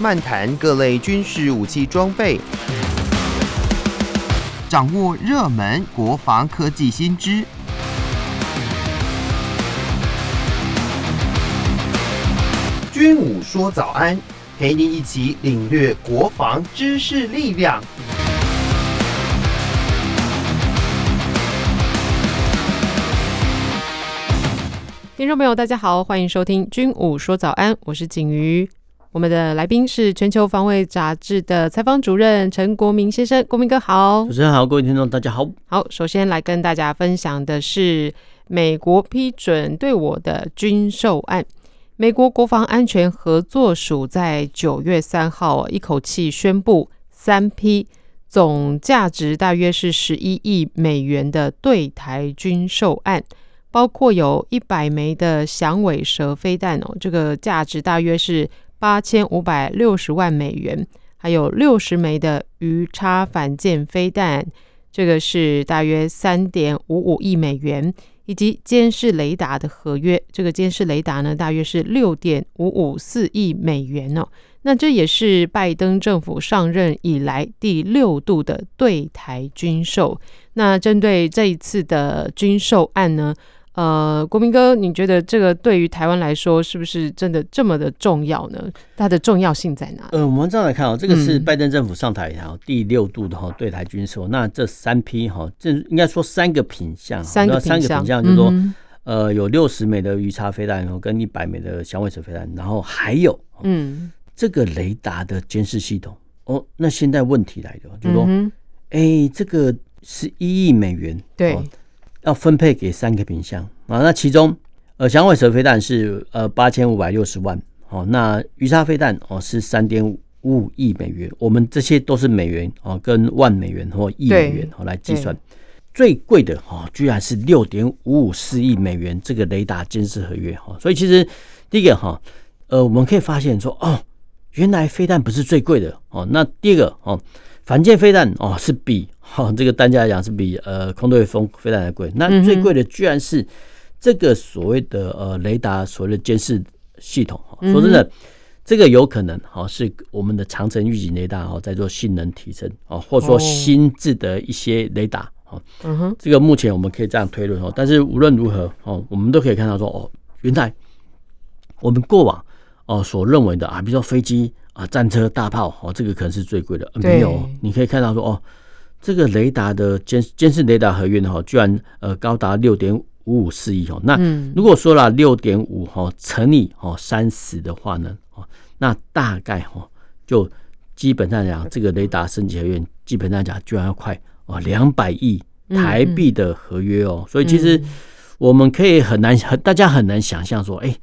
漫谈各类军事武器装备，掌握热门国防科技新知。军武说早安，陪您一起领略国防知识力量。听众朋友，大家好，欢迎收听《军武说早安》，我是景瑜。我们的来宾是《全球防卫杂志》的采访主任陈国铭先生，国铭哥好。主持人好，各位听众大家好。好，首先来跟大家分享的是美国批准对我的军售案。美国国防安全合作署在九月三号一口气宣布三批总价值大约是十一亿美元的对台军售案，包括有一百枚的响尾蛇飞弹哦，这个价值大约是八千五百六十万美元，还有六十枚的鱼叉反舰飞弹，这个是大约三点五五亿美元。以及监视雷达的合约，这个监视雷达呢，大约是六点五五四亿美元哦。那这也是拜登政府上任以来第六度的对台军售。那针对这一次的军售案呢？呃，国民哥，你觉得这个对于台湾来说，是不是真的这么的重要呢？它的重要性在哪里？呃，我们这样来看哦，这个是拜登政府上台以后第六度的哈对台军售。嗯、那这三批哈，这应该说三个品相，三个三个品相就是说，嗯、呃，有六十枚的鱼叉飞弹，然后跟一百枚的响尾蛇飞弹，然后还有嗯，这个雷达的监视系统。哦，那现在问题来了，就是说，哎、嗯欸，这个是一亿美元，对。要分配给三个品项啊，那其中呃响尾蛇飞弹是呃八千五百六十万，哦，那鱼叉飞弹哦是三点五五亿美元，我们这些都是美元哦，跟万美元或亿美元哦来计算，最贵的哈居然是六点五五四亿美元这个雷达监视合约哈，所以其实第一个哈呃我们可以发现说哦，原来飞弹不是最贵的哦，那第二个哦。反舰飞弹哦，是比哈这个单价来讲是比呃空对空飞弹还贵。那最贵的居然是这个所谓的呃雷达所谓的监视系统。说真的，这个有可能哈是我们的长城预警雷达哈在做性能提升啊，或者说新制的一些雷达啊。嗯哼，这个目前我们可以这样推论哦。但是无论如何哦，我们都可以看到说哦，原来我们过往哦所认为的啊，比如说飞机。啊，战车、大炮，哦，这个可能是最贵的。没有，你可以看到说，哦，这个雷达的监监视雷达合约呢，哈，居然呃高达六点五五四亿哦。那如果说了六点五哈乘以哦三十的话呢，哦，那大概哈就基本上讲，这个雷达升级合约基本上讲居然要快哦两百亿台币的合约哦。所以其实我们可以很难，大家很难想象说，哎。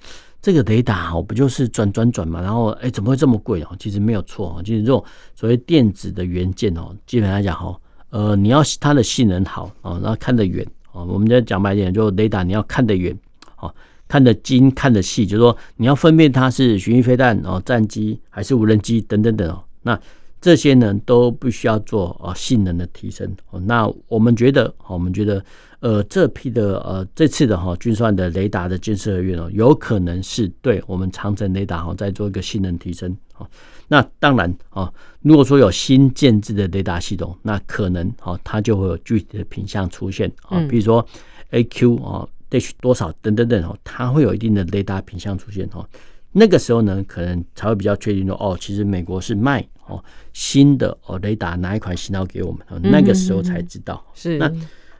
这个雷达哦，不就是转转转嘛？然后哎，怎么会这么贵哦？其实没有错哦，就是这种所谓电子的元件哦，基本来讲哦，呃，你要它的性能好啊，然后看得远啊。我们再讲白一点，就雷达你要看得远，哦，看得精，看得细，就是说你要分辨它是巡弋飞弹哦，战机还是无人机等等等哦。那这些呢都不需要做啊性能的提升。那我们觉得，我们觉得。呃，这批的呃，这次的哈军算的雷达的建设合约哦，有可能是对我们长城雷达哈再做一个性能提升啊。那当然啊，如果说有新建制的雷达系统，那可能哈它就会有具体的品相出现啊，比如说 AQ 啊，Dash 多少等等等哦，它会有一定的雷达品相出现哈。那个时候呢，可能才会比较确定说哦，其实美国是卖哦新的哦雷达哪一款型号给我们，那个时候才知道是那。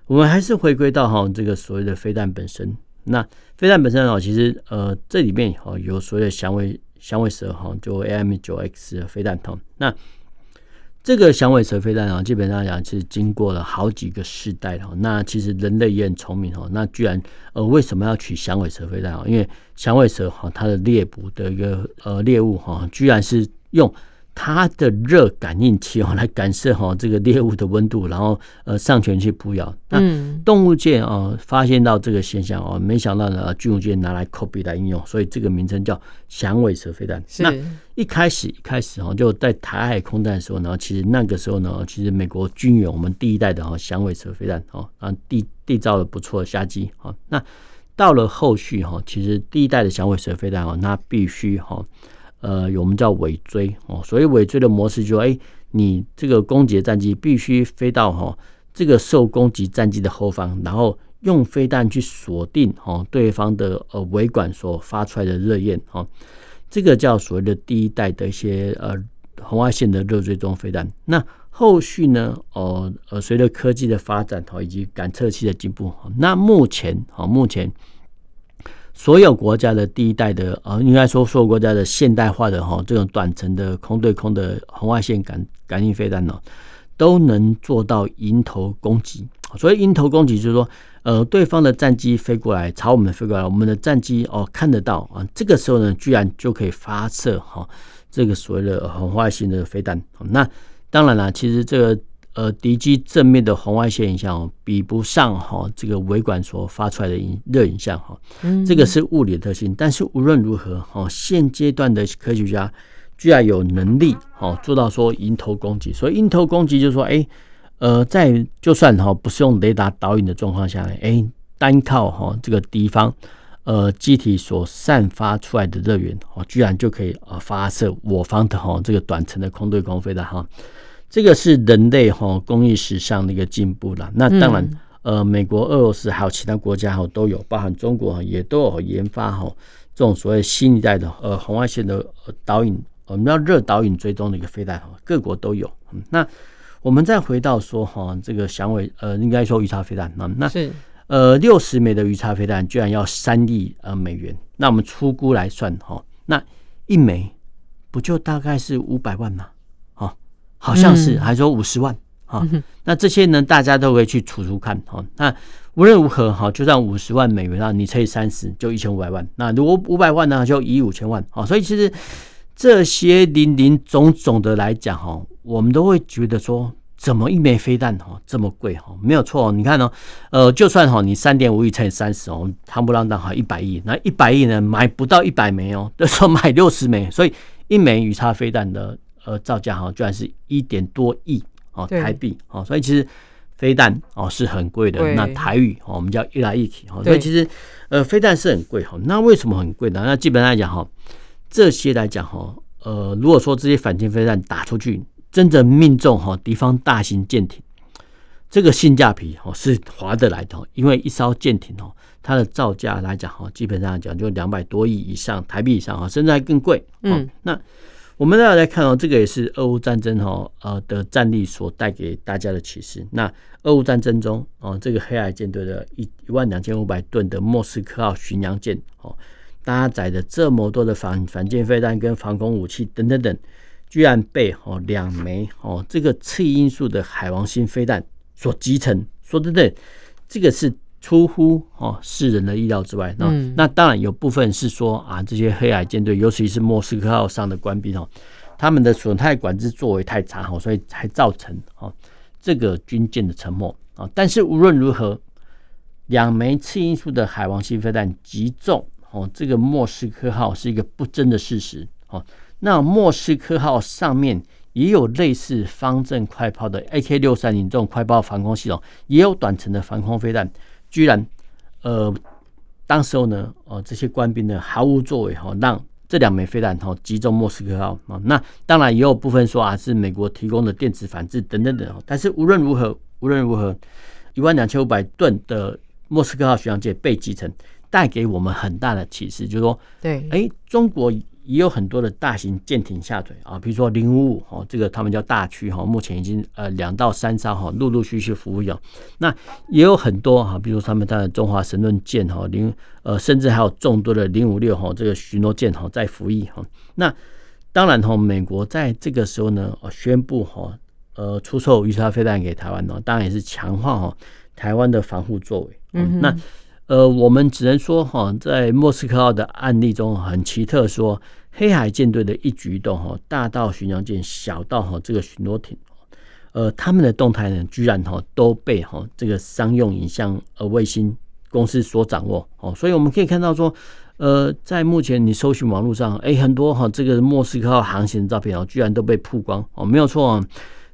我们还是回归到哈这个所谓的飞弹本身。那飞弹本身哦，其实呃这里面哦有所谓的响尾响尾蛇哈，就 AIM 九 X 的飞弹头。那这个响尾蛇飞弹啊，基本上讲是经过了好几个世代哈。那其实人类也很聪明哦。那居然呃为什么要取响尾蛇飞弹啊？因为响尾蛇哈它的猎捕的一个呃猎物哈，居然是用。它的热感应器哦，来感受哈这个猎物的温度，然后呃上前去扑咬。那动物界哦发现到这个现象哦，没想到呢军武界拿来 copy 来应用，所以这个名称叫响尾蛇飞弹。那一开始一开始哦就在台海空战的时候呢，其实那个时候呢，其实美国军援我们第一代的哈响尾蛇飞弹哦，啊缔缔造了不错的佳绩哈。那到了后续哈，其实第一代的响尾蛇飞弹哦，那必须哈。呃，我们叫尾追哦。所以尾追的模式就是说，哎，你这个攻击战机必须飞到哈这个受攻击战机的后方，然后用飞弹去锁定哈对方的呃尾管所发出来的热焰哈。这个叫所谓的第一代的一些呃红外线的热追踪飞弹。那后续呢？哦呃，随着科技的发展哈，以及感测器的进步，那目前哈，目前所有国家的第一代的呃，应该说所有国家的现代化的哈，这种短程的空对空的红外线感感应飞弹呢，都能做到迎头攻击。所以迎头攻击就是说，呃，对方的战机飞过来朝我们飞过来，我们的战机哦看得到啊，这个时候呢，居然就可以发射哈这个所谓的红外线的飞弹。那当然了，其实这个呃敌机正面的红外线影像比不上哈这个尾管所发出来的热影像哈，这个是物理的特性。但是无论如何哈，现阶段的科学家居然有能力哈做到说迎头攻击。所以迎头攻击就是说，哎呃在就算哈不是用雷达导引的状况下呢，哎单靠哈这个敌方呃机体所散发出来的热源哦，居然就可以呃发射我方的哈这个短程的空对空飞弹哈。这个是人类哈工艺史上的一个进步了。那当然，呃，美国、俄罗斯还有其他国家哈都有，包含中国也都有研发哈这种所谓新一代的呃红外线的导引，我们叫热导引追踪的一个飞弹哈，各国都有。那我们再回到说哈，这个响尾呃，应该说鱼叉飞弹那那是呃六十枚的鱼叉飞弹居然要三亿呃美元，那我们粗估来算哈，那一枚不就大概是五百万吗？好像是还说五十万哈，那这些呢，大家都可以去除除看哈。那无论如何哈，就算五十万美元啊，你乘以三十就一千五百万。那如果五百万呢，就一亿五千万啊。所以其实这些林林总总的来讲哈，我们都会觉得说，怎么一枚飞弹哈这么贵哈？没有错，你看哦，呃，就算哈你三点五亿乘以三十哦，夯不啷当哈一百亿，那一百亿呢买不到一百枚哦，就说买六十枚，所以一枚鱼叉飞弹的。呃，造价哈，居然是一点多亿哦台币哦，所以其实飞弹哦是很贵的。那台语哦，我们叫一来一体哈，所以其实呃飞弹是很贵哈。那为什么很贵呢？那基本上来讲哈，这些来讲哈，呃，如果说这些反舰飞弹打出去，真正命中哈敌方大型舰艇，这个性价比哦是划得来的。因为一艘舰艇哦，它的造价来讲哈，基本上讲就两百多亿以上台币以上哈，甚至还更贵。嗯，那。我们大家来看哦，这个也是俄乌战争哈呃的战力所带给大家的启示。那俄乌战争中哦，这个黑海舰队的一一万两千五百吨的莫斯科号巡洋舰哦，搭载的这么多的反反舰飞弹跟防空武器等等等，居然被哦两枚哦这个次音速的海王星飞弹所击沉。说真的，这个是。出乎哦世人的意料之外，那那当然有部分是说啊，这些黑海舰队，尤其是莫斯科号上的官兵哦，他们的损害管制作为太差哦，所以才造成哦这个军舰的沉没啊。但是无论如何，两枚次音速的海王星飞弹击中哦这个莫斯科号是一个不争的事实哦。那莫斯科号上面也有类似方阵快炮的 AK 六三零这种快炮防空系统，也有短程的防空飞弹。居然，呃，当时候呢，呃，这些官兵呢毫无作为哈，让这两枚飞弹哈击中莫斯科号啊。那当然也有部分说啊是美国提供的电子反制等等等。但是无论如何，无论如何，一万两千五百吨的莫斯科号巡洋舰被击沉，带给我们很大的启示，就是说，对，哎，中国。也有很多的大型舰艇下水啊，比如说零五五哦，这个他们叫大区哈，目前已经呃两到三艘哈陆陆续续服务有。那也有很多哈，比如说他们的中华神盾舰哈零呃，甚至还有众多的零五六哈这个巡逻舰哈在服役哈。那当然哈，美国在这个时候呢，宣布哈呃出售鱼叉飞弹给台湾呢，当然也是强化哈台湾的防护作为。嗯，那。呃，我们只能说哈，在莫斯科号的案例中很奇特，说黑海舰队的一举一动哈，大到巡洋舰，小到哈这个巡逻艇，呃，他们的动态呢，居然哈都被哈这个商用影像呃卫星公司所掌握哦，所以我们可以看到说，呃，在目前你搜寻网络上，哎，很多哈这个莫斯科号航行的照片哦，居然都被曝光哦，没有错啊，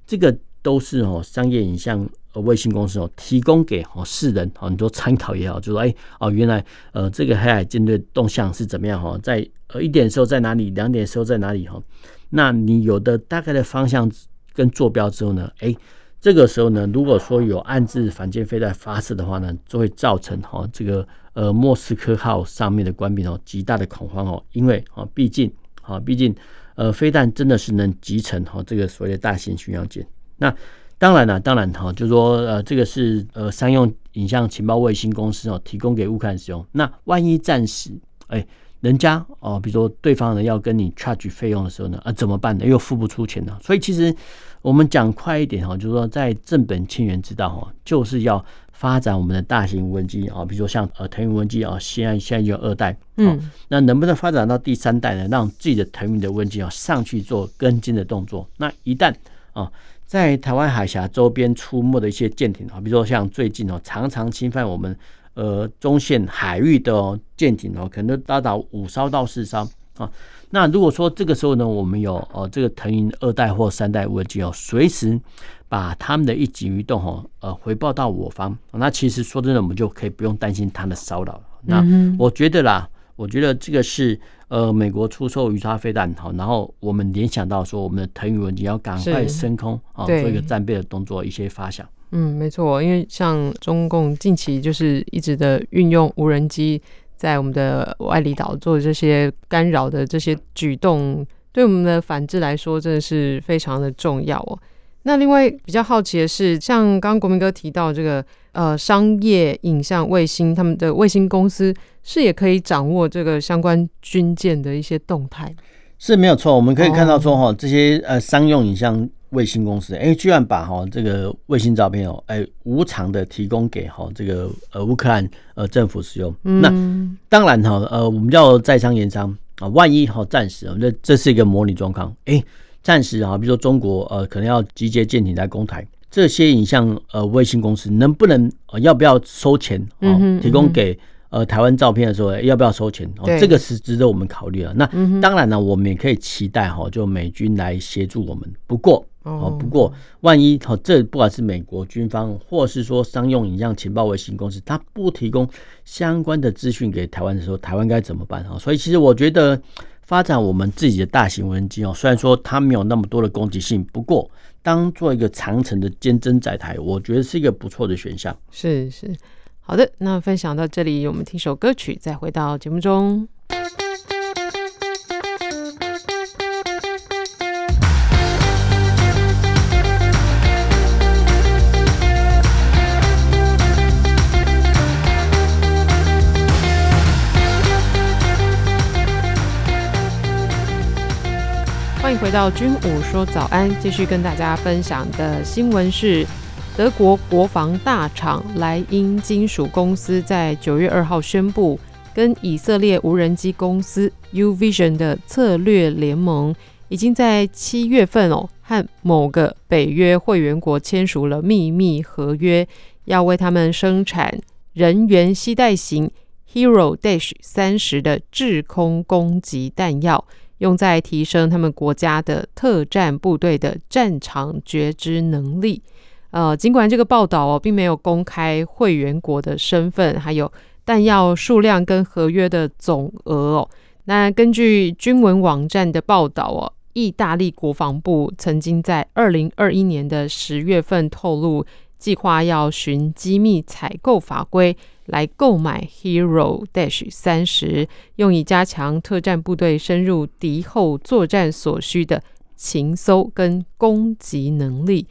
这个都是哦商业影像呃卫星公司哦，提供给哦世人哦，你做参考也好，就说哎哦，原来呃这个黑海舰队动向是怎么样哈，在呃一点时候在哪里，两点时候在哪里哈？那你有的大概的方向跟坐标之后呢，哎，这个时候呢，如果说有暗自反舰飞弹发射的话呢，就会造成哈这个呃莫斯科号上面的官兵哦极大的恐慌哦，因为啊毕竟啊毕竟呃飞弹真的是能击沉哈这个所谓的大型巡洋舰，那。当然了，当然哈，就是说呃，这个是呃商用影像情报卫星公司哦提供给乌克兰使用。那万一战时哎，人家哦，比如说对方呢要跟你 charge 费用的时候呢，啊怎么办呢？又付不出钱呢？所以其实我们讲快一点哈，就是说在正本清源之道哈，就是要发展我们的大型无人机啊，比如说像呃腾云无人机啊，现在现在有二代，嗯，那能不能发展到第三代呢？让自己的腾云的无人机啊上去做跟进的动作？那一旦啊。在台湾海峡周边出没的一些舰艇啊，比如说像最近哦，常常侵犯我们呃中线海域的舰艇哦，可能都达到五艘到四艘啊。那如果说这个时候呢，我们有哦这个腾云二代或三代无人机哦，随时把他们的一举一动哦呃回报到我方，那其实说真的，我们就可以不用担心他的骚扰。那我觉得啦。我觉得这个是呃，美国出售鱼叉飞弹好，然后我们联想到说，我们的腾云无人机要赶快升空啊，做一个战备的动作，一些发想。嗯，没错，因为像中共近期就是一直的运用无人机在我们的外里岛做这些干扰的这些举动，对我们的反制来说，真的是非常的重要哦。那另外比较好奇的是，像刚刚国民哥提到这个呃商业影像卫星，他们的卫星公司是也可以掌握这个相关军舰的一些动态，是没有错。我们可以看到说哈，这些呃商用影像卫星公司，哎、欸，居然把哈这个卫星照片哦，哎、欸，无偿的提供给哈这个呃乌克兰呃政府使用。嗯、那当然哈呃，我们要在商言商啊，万一哈暂时，这这是一个模拟状况，哎、欸。暂时啊，比如说中国呃，可能要集结舰艇来攻台，这些影像呃卫星公司能不能呃要不要收钱啊、呃？提供给呃台湾照片的时候要不要收钱？哦、呃，这个是值得我们考虑的。那当然呢，我们也可以期待哈，就美军来协助我们。不过哦，不过万一哈，这不管是美国军方，或是说商用影像情报卫星公司，它不提供相关的资讯给台湾的时候，台湾该怎么办？哈，所以其实我觉得。发展我们自己的大型无人机哦，虽然说它没有那么多的攻击性，不过当做一个长城的坚贞载台，我觉得是一个不错的选项。是是，好的，那分享到这里，我们听首歌曲，再回到节目中。到军武说早安，继续跟大家分享的新闻是，德国国防大厂莱茵金属公司在九月二号宣布，跟以色列无人机公司 UVision 的策略联盟，已经在七月份哦，和某个北约会员国签署了秘密合约，要为他们生产人员携带型 Hero Dash 三十的制空攻击弹药。用在提升他们国家的特战部队的战场觉知能力。呃，尽管这个报道哦，并没有公开会员国的身份，还有弹药数量跟合约的总额哦。那根据军文网站的报道哦，意大利国防部曾经在二零二一年的十月份透露，计划要循机密采购法规。来购买 Hero Dash 三十，用以加强特战部队深入敌后作战所需的情搜跟攻击能力。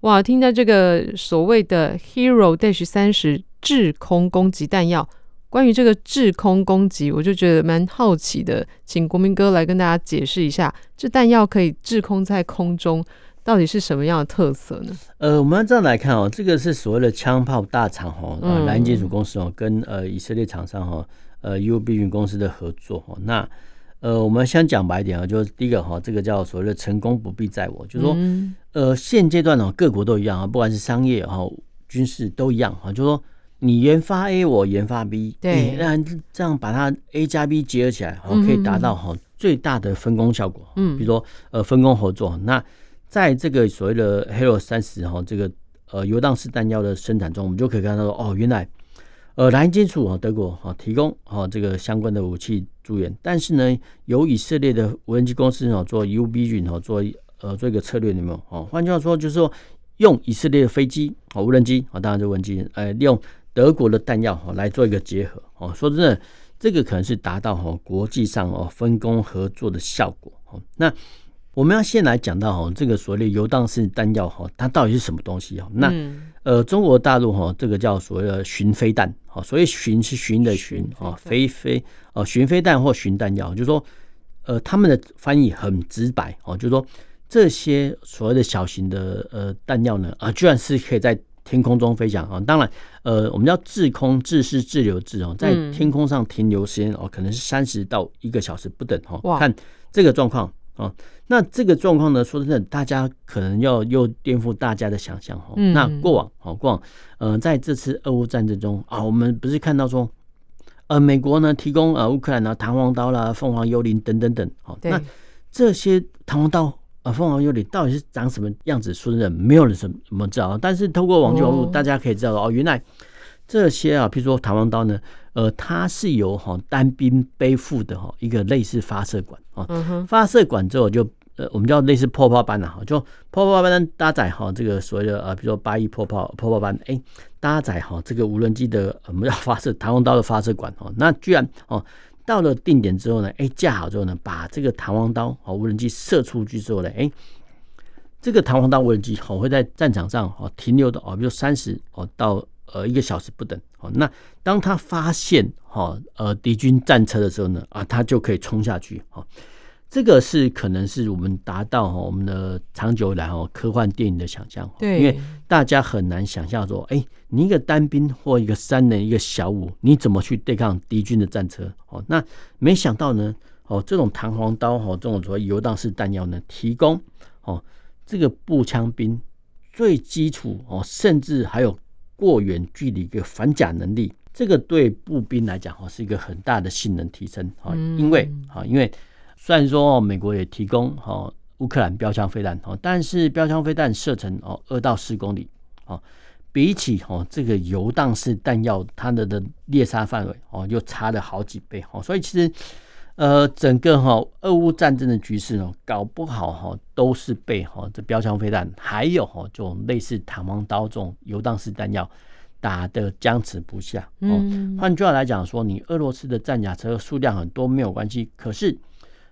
哇，听到这个所谓的 Hero Dash 三十制空攻击弹药，关于这个制空攻击，我就觉得蛮好奇的，请国民哥来跟大家解释一下，这弹药可以制空在空中。到底是什么样的特色呢？呃，我们这样来看哦，这个是所谓的枪炮大厂哦，呃，莱茵金属公司哦，跟呃以色列厂商哈，呃 UVision 公司的合作哦。那呃，我们先讲白一点啊，就是第一个哈，这个叫所谓的成功不必在我，就是说呃现阶段呢，各国都一样啊，不管是商业哈、军事都一样哈，就是说你研发 A，我研发 B，对，那这样把它 A 加 B 结合起来，可以达到哈最大的分工效果。嗯，比如说呃分工合作那。在这个所谓的 Hero 三十哈，这个呃游荡式弹药的生产中，我们就可以看到说，哦，原来呃蓝金属啊德国啊提供啊这个相关的武器资源，但是呢，由以色列的无人机公司啊做 U B 军啊做呃做一个策略，有没有？哦，换句话说，就是说用以色列的飞机啊无人机啊，当然这无人机，呃，利用德国的弹药哈来做一个结合。哦，说真的，这个可能是达到哈国际上哦分工合作的效果。哦，那。我们要先来讲到哈，这个所谓的游荡式弹药哈，它到底是什么东西啊？那呃，中国大陆哈，这个叫所谓的巡飞弹，哈，所谓巡是巡的巡啊，飞飞哦，巡飞弹或巡弹药，就是说呃，他们的翻译很直白哦，就是说这些所谓的小型的呃弹药呢啊，居然是可以在天空中飞翔啊。当然呃，我们叫滞空滞是滞留滞哦，在天空上停留时间哦，可能是三十到一个小时不等哈。看这个状况啊。那这个状况呢，说真的，大家可能要又颠覆大家的想象哈。那过往好，过往呃，在这次俄乌战争中啊，我们不是看到说，呃，美国呢提供呃乌克兰的弹簧刀啦、凤凰幽灵等等等，好，那这些弹簧刀啊、凤凰幽灵到底是长什么样子？说真的，没有人什么知道。但是透过网球网络，大家可以知道哦，原来这些啊，譬如说弹簧刀呢。呃，它是由哈单兵背负的哈一个类似发射管啊，发射管之后就呃我们叫类似破炮班的哈，就破炮班搭载哈这个所谓的呃比如说八一破炮破炮班，哎搭载哈这个无人机的我们要发射弹簧刀的发射管哦，那居然哦到了定点之后呢，哎架好之后呢，把这个弹簧刀和无人机射出去之后呢，哎这个弹簧刀无人机好会在战场上哦停留的哦，比如三十哦到。呃，一个小时不等。好，那当他发现哈呃敌军战车的时候呢，啊，他就可以冲下去。哈，这个是可能是我们达到哈我们的长久以来哈科幻电影的想象。对，因为大家很难想象说，哎，你一个单兵或一个三人一个小五，你怎么去对抗敌军的战车？哦，那没想到呢，哦，这种弹簧刀哈，这种所谓游荡式弹药呢，提供哦这个步枪兵最基础哦，甚至还有。过远距离的反甲能力，这个对步兵来讲哈是一个很大的性能提升啊，因为啊，因为虽然说美国也提供哈乌克兰标枪飞弹哈，但是标枪飞弹射程哦二到四公里哦，比起哦这个游荡式弹药，它的的猎杀范围哦又差了好几倍哦，所以其实。呃，整个哈俄乌战争的局势呢，搞不好哈都是被哈这标枪飞弹，还有哈这种类似弹簧刀这种游荡式弹药打得僵持不下。嗯，换句话来讲说，你俄罗斯的战甲车数量很多没有关系，可是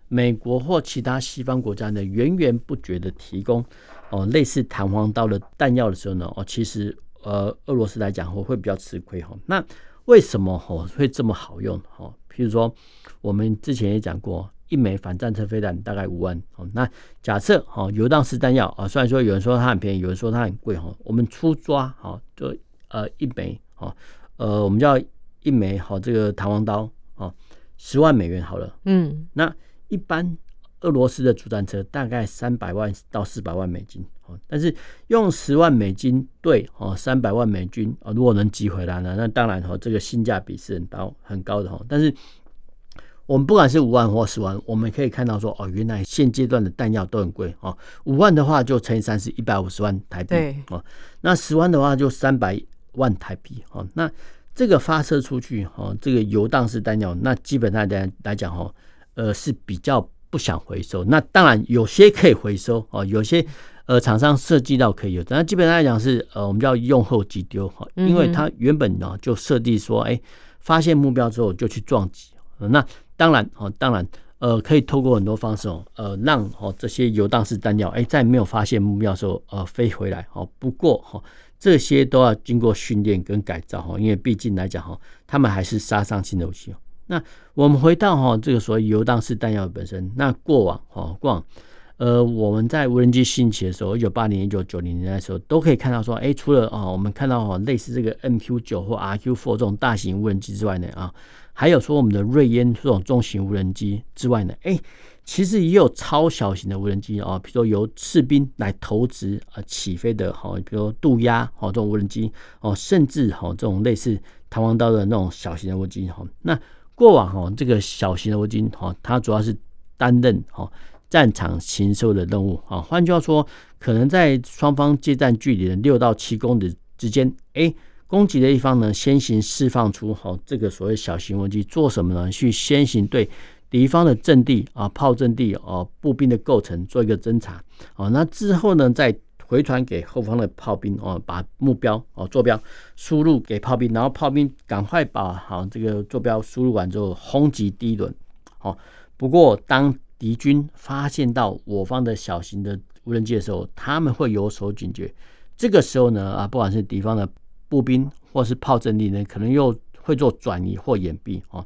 美国或其他西方国家呢源源不绝的提供哦类似弹簧刀的弹药的时候呢，哦其实呃俄罗斯来讲会会比较吃亏哈。那为什么哈会这么好用哈？譬如说。我们之前也讲过，一枚反战车飞弹大概五万。哦，那假设哈游荡式弹药啊，虽然说有人说它很便宜，有人说它很贵哈，我们粗抓哈，就呃一枚哈，呃我们叫一枚好这个弹簧刀啊，十万美元好了。嗯，那一般俄罗斯的主战车大概三百万到四百万美金。但是用十万美金兑哦三百万美金啊，如果能集回来呢，那当然哦这个性价比是很高很高的哈，但是。我们不管是五万或十万，我们可以看到说，哦，原来现阶段的弹药都很贵哦。五万的话就乘以三是，一百五十万台币哦。那十万的话就三百万台币哦。那这个发射出去哦，这个游荡式弹药，那基本上来来讲哦，呃是比较不想回收。那当然有些可以回收哦，有些呃厂商设计到可以有，但基本上来讲是呃我们叫用后即丢哈，因为它原本呢就设计说，哎，发现目标之后就去撞击，那。当然，哦，当然，呃，可以透过很多方式哦，呃，让哦这些游荡式弹药，哎，在没有发现目标的时候，呃，飞回来，哦，不过哈，这些都要经过训练跟改造哈，因为毕竟来讲哈，他们还是杀伤性的武器。那我们回到哈这个所谓游荡式弹药本身，那过往哈过往，呃，我们在无人机兴起的时候，一九八零、一九九零年代的时候，都可以看到说，哎，除了啊，我们看到哈类似这个 MQ 九或 RQ four 这种大型无人机之外呢，啊。还有说我们的锐鸢这种中型无人机之外呢，哎，其实也有超小型的无人机啊，比如说由士兵来投掷啊起飞的，哈，比如说渡鸦哈这种无人机哦，甚至哈这种类似弹簧刀的那种小型的无人机哈。那过往哈这个小型的无人机哈，它主要是担任哈战场禽兽的任务啊。换句话说，可能在双方接战距离的六到七公里之间，哎，攻击的一方呢，先行释放出好这个所谓小型无人机，做什么呢？去先行对敌方的阵地啊、炮阵地啊、步兵的构成做一个侦查，哦，那之后呢，再回传给后方的炮兵哦，把目标哦坐标输入给炮兵，然后炮兵赶快把好这个坐标输入完之后轰击第一轮，哦，不过当敌军发现到我方的小型的无人机的时候，他们会有所警觉。这个时候呢，啊，不管是敌方的步兵或是炮阵地呢，可能又会做转移或掩蔽哦，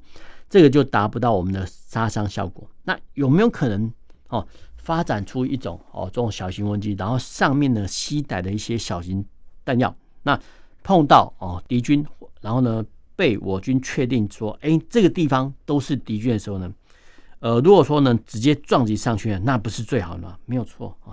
这个就达不到我们的杀伤效果。那有没有可能哦，发展出一种哦这种小型无人机，然后上面呢携带的一些小型弹药，那碰到哦敌军，然后呢被我军确定说，哎，这个地方都是敌军的时候呢？呃，如果说呢，直接撞击上去，那不是最好的吗？没有错啊，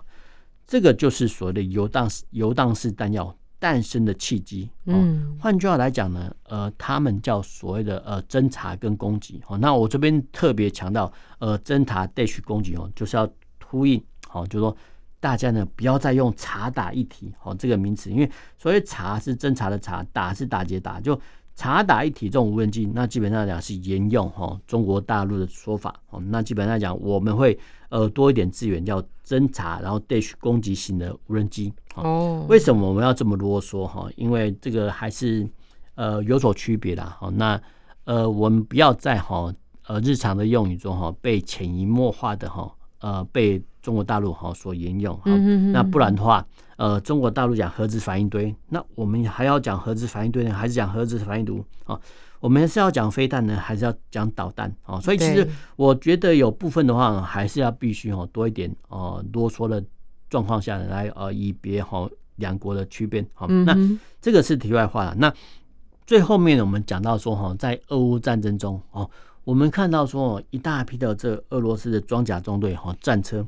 这个就是所谓的游荡式游荡式弹药诞生的契机。嗯，换句话来讲呢，呃，他们叫所谓的呃侦查跟攻击。哦，那我这边特别强调，呃，侦查 dash 攻击哦，就是要呼应，好，就是说大家呢不要再用查打一体哦这个名词，因为所谓查是侦查的查，打是打劫打，就。查打一体这种无人机，那基本上来讲是沿用哈中国大陆的说法哦。那基本上来讲，我们会呃多一点资源叫侦查，然后 dash 攻击型的无人机哦。为什么我们要这么啰嗦哈？因为这个还是呃有所区别的哈。那呃我们不要在哈呃日常的用语中哈被潜移默化的哈呃被中国大陆哈所沿用哈。那不然的话。呃，中国大陆讲核子反应堆，那我们还要讲核子反应堆呢，还是讲核子反应炉啊？我们是要讲飞弹呢，还是要讲导弹啊？所以其实我觉得有部分的话，还是要必须哦多一点哦啰嗦的状况下来呃以别哈两国的区别好，那这个是题外话了。那最后面我们讲到说哈，在俄乌战争中哦，我们看到说一大批的这俄罗斯的装甲中队哈战车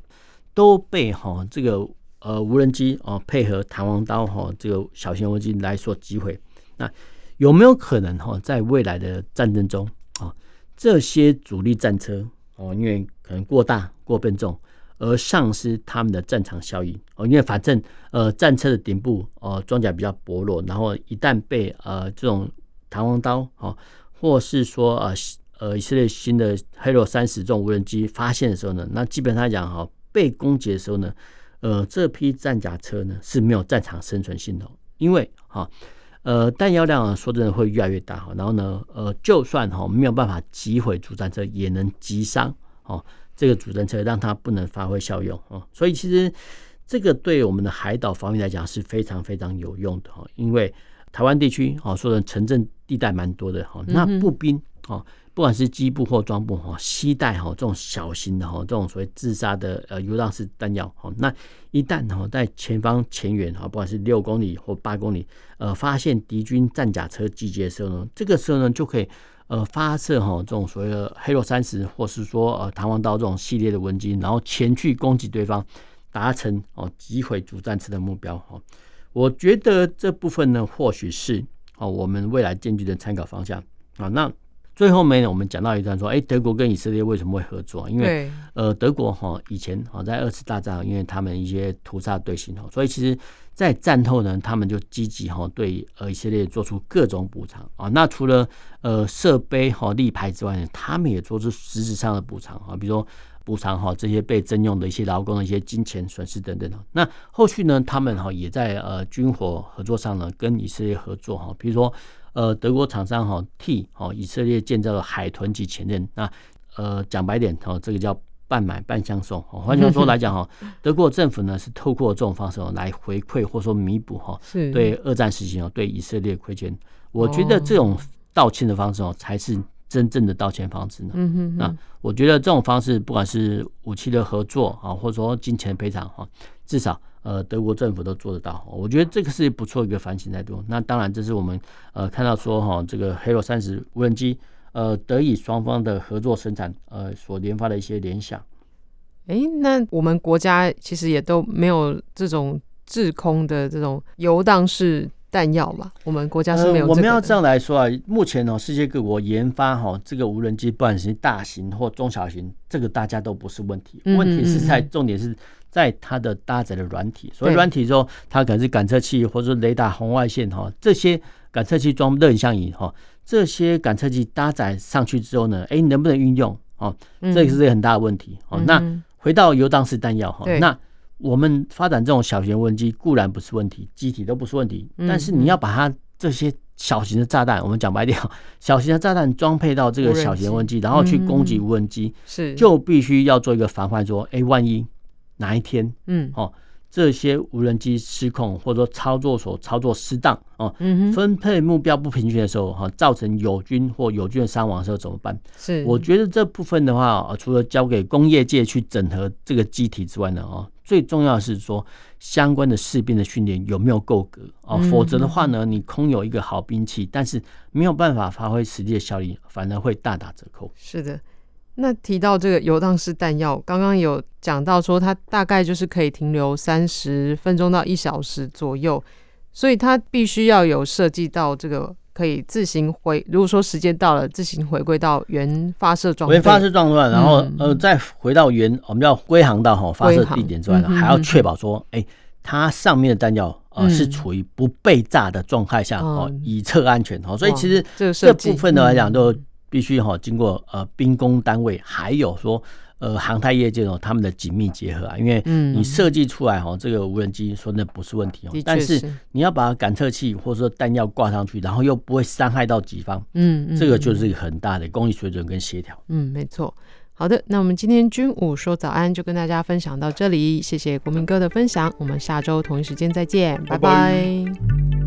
都被哈这个。呃，无人机哦，配合弹簧刀哈，这个小型无人机来所击毁。那有没有可能哈，在未来的战争中啊，这些主力战车哦，因为可能过大过笨重，而丧失他们的战场效益哦，因为反正呃，战车的顶部哦，装甲比较薄弱，然后一旦被呃这种弹簧刀哦，或是说呃呃以色列新的黑洛三十这种无人机发现的时候呢，那基本上来讲哈，被攻击的时候呢。呃，这批战甲车呢是没有战场生存性的，因为哈，呃，弹药量说真的会越来越大哈，然后呢，呃，就算哈没有办法击毁主战车，也能击伤哦这个主战车，让它不能发挥效用哦。所以其实这个对我们的海岛防御来讲是非常非常有用的哈，因为台湾地区哦，说的城镇地带蛮多的哈，那步兵哦。不管是机步或装步哈，携带哈这种小型的哈这种所谓自杀的呃游荡式弹药哈，那一旦哈在前方前缘哈，不管是六公里或八公里，呃发现敌军战甲车集结的时候呢，这个时候呢就可以呃发射哈这种所谓的黑洛三十或是说呃弹簧刀这种系列的无人机，然后前去攻击对方，达成哦击毁主战车的目标哈。我觉得这部分呢或许是哦我们未来建军的参考方向啊那。最后面呢，我们讲到一段说，哎，德国跟以色列为什么会合作？因为呃，德国哈以前哈在二次大战，因为他们一些屠杀队形哈，所以其实，在战后呢，他们就积极哈对呃以色列做出各种补偿啊。那除了呃设备哈立牌之外呢，他们也做出实质上的补偿啊，比如说补偿哈这些被征用的一些劳工的一些金钱损失等等的。那后续呢，他们哈也在呃军火合作上呢跟以色列合作哈，比如说。呃，德国厂商哈替哦以色列建造了海豚级前舰，那呃讲白点哦，这个叫半买半相送。换句话说来讲哈，德国政府呢是透过这种方式哦来回馈或者说弥补哈，对二战时期哦对以色列亏欠。我觉得这种道歉的方式哦才是真正的道歉方式呢。那我觉得这种方式不管是武器的合作啊，或者说金钱赔偿哈，至少。呃，德国政府都做得到，我觉得这个是不错一个反省态度。那当然，这是我们呃看到说哈，这个黑洛三十无人机呃得以双方的合作生产呃所研发的一些联想。哎、欸，那我们国家其实也都没有这种制空的这种游荡式弹药嘛？我们国家是没有、呃。我们要这样来说啊，目前呢、喔，世界各国研发哈、喔、这个无人机，不管是大型或中小型，这个大家都不是问题。问题是在重点是在它的搭载的软体。所以软体之后，它可能是感测器，或者说雷达、红外线哈这些感测器装热影像仪哈，这些感测器搭载上去之后呢，哎、欸，能不能运用？哦，这个是一个很大的问题。哦，那回到游荡式弹药哈，那。我们发展这种小型无人机固然不是问题，机体都不是问题，但是你要把它这些小型的炸弹，我们讲白点，小型的炸弹装配到这个小型无人机，然后去攻击无人机，是就必须要做一个防范，说，哎，万一哪一天，嗯，哦。这些无人机失控，或者说操作所操作失当哦，分配目标不平均的时候哈，造成友军或友军的伤亡的时候怎么办？是，我觉得这部分的话，除了交给工业界去整合这个机体之外呢，哦，最重要的是说相关的士兵的训练有没有够格啊，否则的话呢，你空有一个好兵器，但是没有办法发挥实际的效力，反而会大打折扣。是的。那提到这个游荡式弹药，刚刚有讲到说它大概就是可以停留三十分钟到一小时左右，所以它必须要有设计到这个可以自行回，如果说时间到了，自行回归到原发射状态，原发射状态，然后、嗯、呃再回到原我们要归航到哈发射地点之外呢，还要确保说，哎、欸，它上面的弹药呃是处于不被炸的状态下哦，以测安全哦。所以其实这部分的来讲都。必须哈经过呃兵工单位，还有说呃航太业界哦他们的紧密结合啊，因为你设计出来哈这个无人机说那不是问题哦，但是你要把感测器或者说弹药挂上去，然后又不会伤害到己方，嗯，这个就是一个很大的工艺水准跟协调。嗯，没错。好的，那我们今天军武说早安就跟大家分享到这里，谢谢国民哥的分享，我们下周同一时间再见，拜拜。拜拜。